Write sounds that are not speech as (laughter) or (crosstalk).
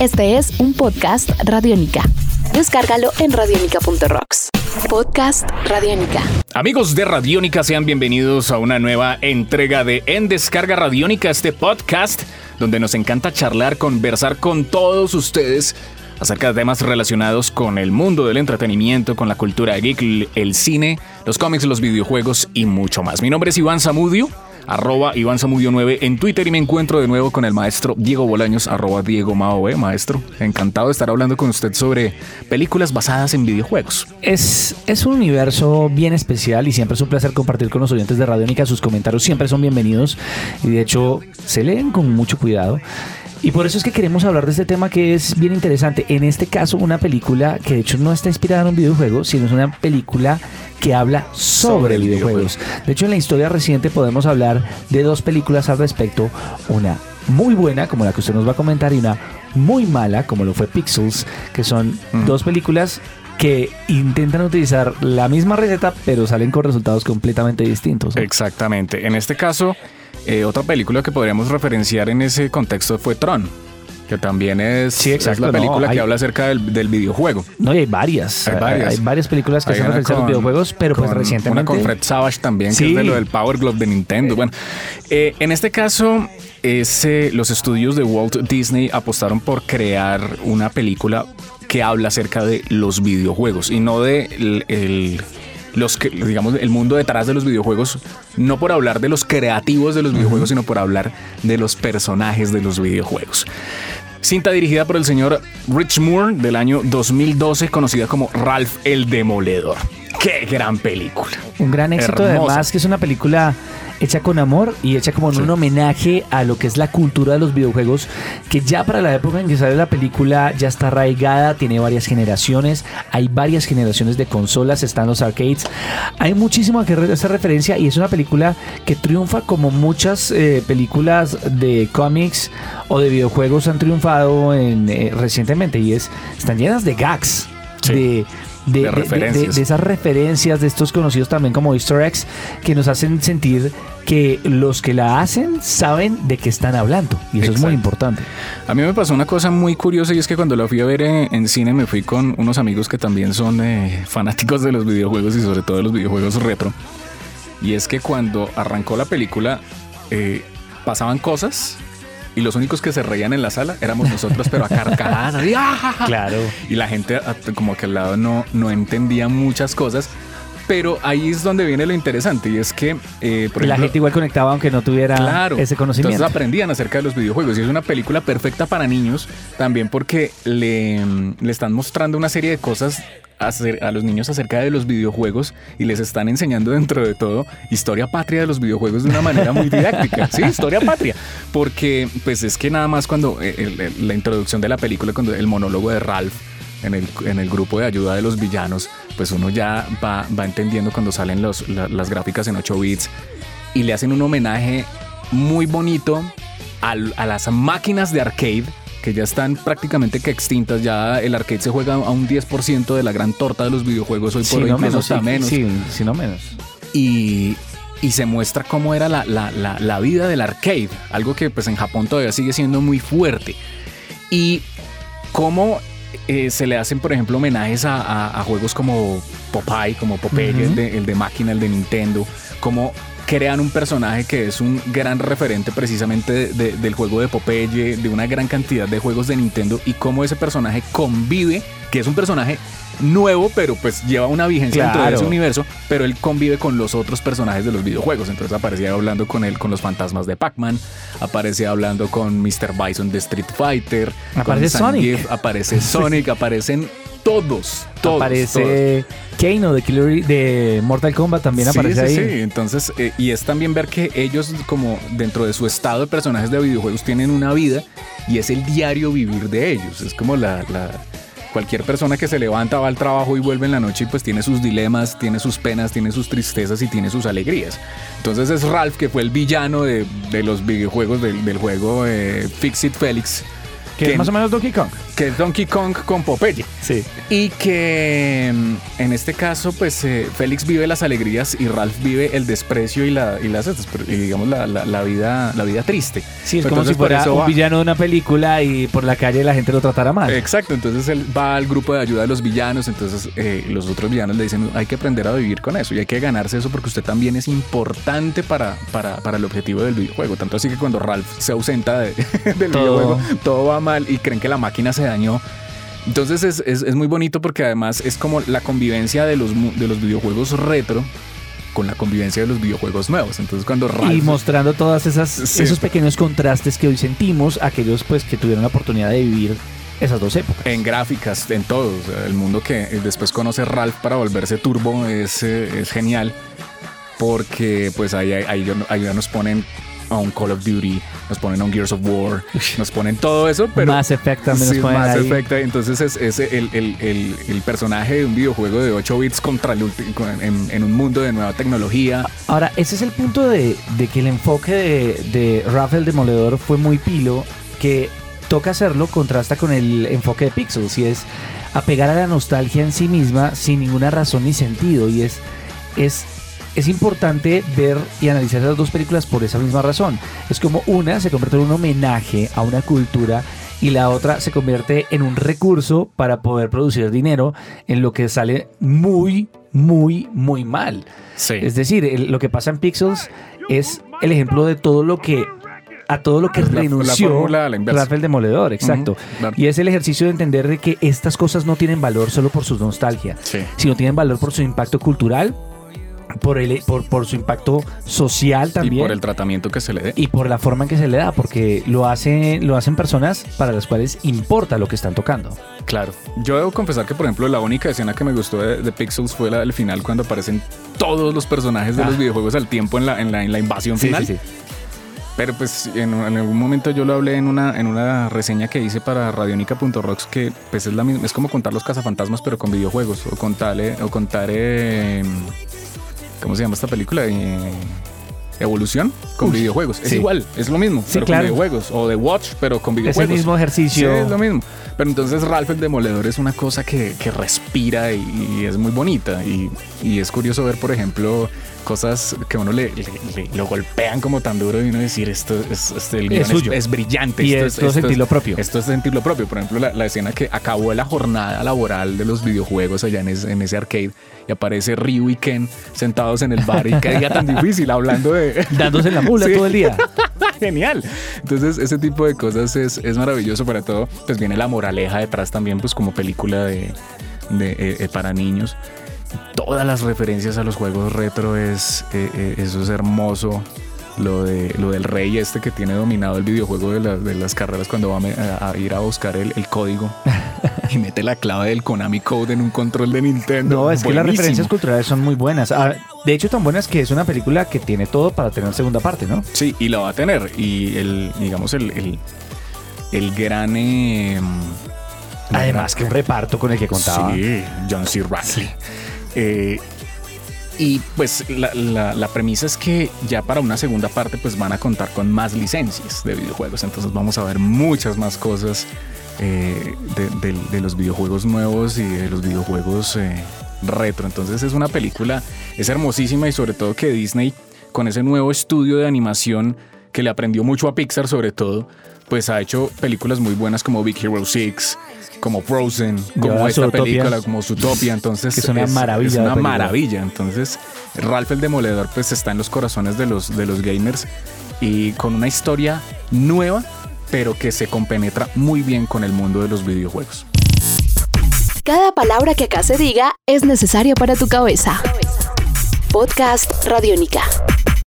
Este es un podcast Radiónica. Descárgalo en radiónica.rocks. Podcast Radiónica. Amigos de Radiónica, sean bienvenidos a una nueva entrega de En Descarga Radiónica, este podcast donde nos encanta charlar, conversar con todos ustedes acerca de temas relacionados con el mundo del entretenimiento, con la cultura geek, el cine, los cómics, los videojuegos y mucho más. Mi nombre es Iván Zamudio arroba Iván Zamudio 9 en Twitter y me encuentro de nuevo con el maestro Diego Bolaños, arroba Diego Mao, ¿eh? maestro. Encantado de estar hablando con usted sobre películas basadas en videojuegos. Es, es un universo bien especial y siempre es un placer compartir con los oyentes de Radiónica. Sus comentarios siempre son bienvenidos y de hecho se leen con mucho cuidado. Y por eso es que queremos hablar de este tema que es bien interesante. En este caso, una película que de hecho no está inspirada en un videojuego, sino es una película que habla sobre, videojuegos. De hecho, en la historia reciente podemos hablar de dos películas al respecto. Una muy buena, como la que usted nos va a comentar, y una muy mala, como lo fue Pixels, que son Mm. dos películas que intentan utilizar la misma receta, pero salen con resultados completamente distintos. ¿no? Exactamente. En este caso, eh, otra película que podríamos referenciar en ese contexto fue Tron. Que también es, Sí, es exacto, la no, película hay- que habla acerca del, del videojuego. No, y hay varias. Hay varias. Hay varias películas que una referencian a los videojuegos, pero pues recientemente. Una con Fred Savage también, que es de lo del Power Glove de Nintendo. Bueno, eh, en este caso, es, eh, los estudios de Walt Disney apostaron por crear una película que habla acerca de los videojuegos y no de el, el- los que digamos el mundo detrás de los videojuegos no por hablar de los creativos de los videojuegos sino por hablar de los personajes de los videojuegos Cinta dirigida por el señor Rich Moore del año 2012, conocida como Ralph el Demoledor. ¡Qué gran película! Un gran éxito, Hermosa. además, que es una película hecha con amor y hecha como en Sí. un homenaje a lo que es la cultura de los videojuegos, que ya para la época en que sale la película ya está arraigada, tiene varias generaciones, hay varias generaciones de consolas, están los arcades, hay muchísimo que hacer referencia y es una película que triunfa como muchas eh, películas de cómics o de videojuegos han triunfado en, eh, recientemente y es están llenas de gags, Sí. de de, De referencias. de esas referencias de estos conocidos también como Easter eggs que nos hacen sentir que los que la hacen saben de qué están hablando y eso es muy importante. A mí me pasó una cosa muy curiosa y es que cuando la fui a ver en, en cine me fui con unos amigos que también son eh, fanáticos de los videojuegos y sobre todo de los videojuegos retro. Y es que cuando arrancó la película eh, pasaban cosas y los únicos que se reían en la sala éramos nosotros, pero a carcajadas. ¡ah! Claro. y la gente como que al lado no, no entendía muchas cosas. Pero ahí es donde viene lo interesante y es que, eh, por la ejemplo, gente igual conectaba aunque no tuviera Claro. ese conocimiento. Entonces aprendían acerca de los videojuegos y es una película perfecta para niños también porque le, le están mostrando una serie de cosas a los niños acerca de los videojuegos y les están enseñando dentro de todo historia patria de los videojuegos de una manera muy didáctica. Sí, historia patria. Porque pues es que nada más cuando eh, el- el- la introducción de la película, cuando el monólogo de Ralph en el, en el grupo de ayuda de los villanos, pues uno ya va, va entendiendo cuando salen los, la- las gráficas en 8 bits y le hacen un homenaje muy bonito al- a las máquinas de arcade que ya están prácticamente que extintas. Ya el arcade se juega a un 10% de la gran torta de los videojuegos hoy por hoy, no menos, sí, menos. sí, sí, no menos. Y, y se muestra cómo era la, la- la- la vida del arcade, algo que pues en Japón todavía sigue siendo muy fuerte. Y cómo eh, se le hacen, por ejemplo, homenajes a, a- a juegos como Popeye, como Popeye, el, de, el de máquina, el de Nintendo, cómo crean un personaje que es un gran referente precisamente de- de- del juego de Popeye, de una gran cantidad de juegos de Nintendo y cómo ese personaje convive, que es un personaje nuevo, pero pues lleva una vigencia dentro de ese universo, pero él convive con los otros personajes de los videojuegos. Entonces aparecía hablando con él, con los fantasmas de Pac-Man, aparecía hablando con Mr. Bison de Street Fighter, Aparece Sonic. Aparece (laughs) Sonic, aparecen todos, todos. todos. aparece Kano de Killer de Mortal Kombat también Sí, aparece sí, ahí. sí. Entonces, eh, y es también ver que ellos, como dentro de su estado de personajes de videojuegos, tienen una vida y es el diario vivir de ellos. Es como la, la- cualquier persona que se levanta, va al trabajo y vuelve en la noche y pues tiene sus dilemas, tiene sus penas, tiene sus tristezas y tiene sus alegrías. Entonces es Ralph, que fue el villano de, de los videojuegos del, del juego eh, Fix It Felix. Que es más o menos Donkey Kong. Que es Donkey Kong con Popeye. Sí. Y que mm, en este caso, pues eh, Félix vive las alegrías y Ralph vive el desprecio y la, y las, y digamos, la, la- la vida, la vida triste. Sí, es como si fuera un va- villano de una película y por la calle la gente lo tratara mal. Exacto, entonces él va al grupo de ayuda de los villanos, entonces eh, los otros villanos le dicen, hay que aprender a vivir con eso y hay que ganarse eso porque usted también es importante para, para, para el objetivo del videojuego. Tanto así que cuando Ralph se ausenta de- (laughs) del Todo. videojuego, todo va mal y creen que la máquina se dañó. Entonces es, es- es muy bonito porque además es como la convivencia de los, de los videojuegos retro con la convivencia de los videojuegos nuevos. Entonces cuando Ralph... Y mostrando todas esas Sí. esos pequeños contrastes que hoy sentimos aquellos pues que tuvieron la oportunidad de vivir esas dos épocas. En gráficas, en todo. O sea, el mundo que después conoce Ralph para volverse turbo es, eh, es genial. Porque pues ahí, ahí, ahí ya- ahí ya nos ponen a un Call of Duty, nos ponen a un Gears of War, nos ponen todo eso, pero... Mass Effect también Sí, nos ponen Mass ahí. Effect, entonces es, es el, el- el- el personaje de un videojuego de 8 bits contra el en, en un mundo de nueva tecnología. Ahora, ese es el punto de, de que el enfoque de, de Rafael Demoledor fue muy pilo, que toca hacerlo, contrasta con el enfoque de Pixels, y es apegar a la nostalgia en sí misma sin ninguna razón ni sentido, y es, es, es importante ver y analizar esas dos películas por esa misma razón. Es como una se convierte en un homenaje a una cultura y la otra se convierte en un recurso para poder producir dinero en lo que sale muy, muy, muy mal. Sí. Es decir, lo que pasa en Pixels es el ejemplo de todo lo que a todo lo que La- renunció la. Rafael Demoledor, exacto. Claro. Y es el ejercicio de entender de que estas cosas no tienen valor solo por su nostalgia, Sí. sino tienen valor por su impacto cultural, por, el, por, por su impacto social Y también. por el tratamiento que se le dé. y por la forma en que se le da, porque lo, hace, lo hacen personas para las cuales importa lo que están tocando. Claro. Yo debo confesar que, por ejemplo, la única escena que me gustó de, de Pixels fue la del final cuando aparecen todos los personajes de Ah. los videojuegos al tiempo en la, en la, en la invasión final. Pero pues en, en algún momento yo lo hablé en una, en una reseña que hice para radionica.rocks que pues es la misma, es como contar los cazafantasmas pero con videojuegos o contar o contar eh, ¿cómo se llama esta película? Eh, Evolución con Uy, videojuegos. Es sí. igual, es lo mismo, Sí, pero claro. con videojuegos. O The Watch, pero con Es videojuegos. el mismo Sí, ejercicio. es lo mismo. Pero entonces Ralph el Demoledor es una cosa que, que respira y, y es muy bonita. Y, y es curioso ver, por ejemplo, cosas que uno le, le- le- lo golpean como tan duro y uno decir esto es, este, el es, suyo. es brillante. Y esto esto es sentirlo propio. Esto es sentirlo propio. Por ejemplo, la, la escena que acabó la jornada laboral de los videojuegos allá en ese, en ese arcade y aparece Ryu y Ken sentados en el bar y qué día tan difícil hablando de... (laughs) Dándose la mula (laughs) Sí. todo el día. (laughs) Genial. Entonces, ese tipo de cosas es, es maravilloso para todo. Pues viene la moraleja detrás también, pues como película de, de, eh, eh, para niños. Todas las referencias a los juegos retro es eh, eh, eso es hermoso. Lo, de, lo del rey este que tiene dominado el videojuego de, la- de las carreras cuando va a, ir a buscar el, el código (laughs) y mete la clave del Konami Code en un control de Nintendo. No, es que las referencias culturales son muy buenas. Ah, de hecho, tan buenas que es una película que tiene todo para tener segunda parte, ¿no? Sí, y la va a tener. Y el, digamos, el, el, el gran. eh, Además, que un reparto con el que contaba. Sí, John C. Reilly. Eh, y pues la, premisa es que ya para una segunda parte pues van a contar con más licencias de videojuegos. Entonces vamos a ver muchas más cosas eh, de los videojuegos nuevos y de los videojuegos eh, retro. Entonces es una película, es hermosísima y sobre todo que Disney con ese nuevo estudio de animación que le aprendió mucho a Pixar sobre todo, pues ha hecho películas muy buenas como Big Hero 6, como Frozen, como esta Zootopia. película, como Zootopia, entonces Que es una maravilla Es una maravilla. Entonces, Ralph el Demoledor pues está en los corazones de los, de los gamers y con una historia nueva, pero que se compenetra muy bien con el mundo de los videojuegos. Cada palabra que acá se diga es necesaria para tu cabeza. Podcast Radiónica.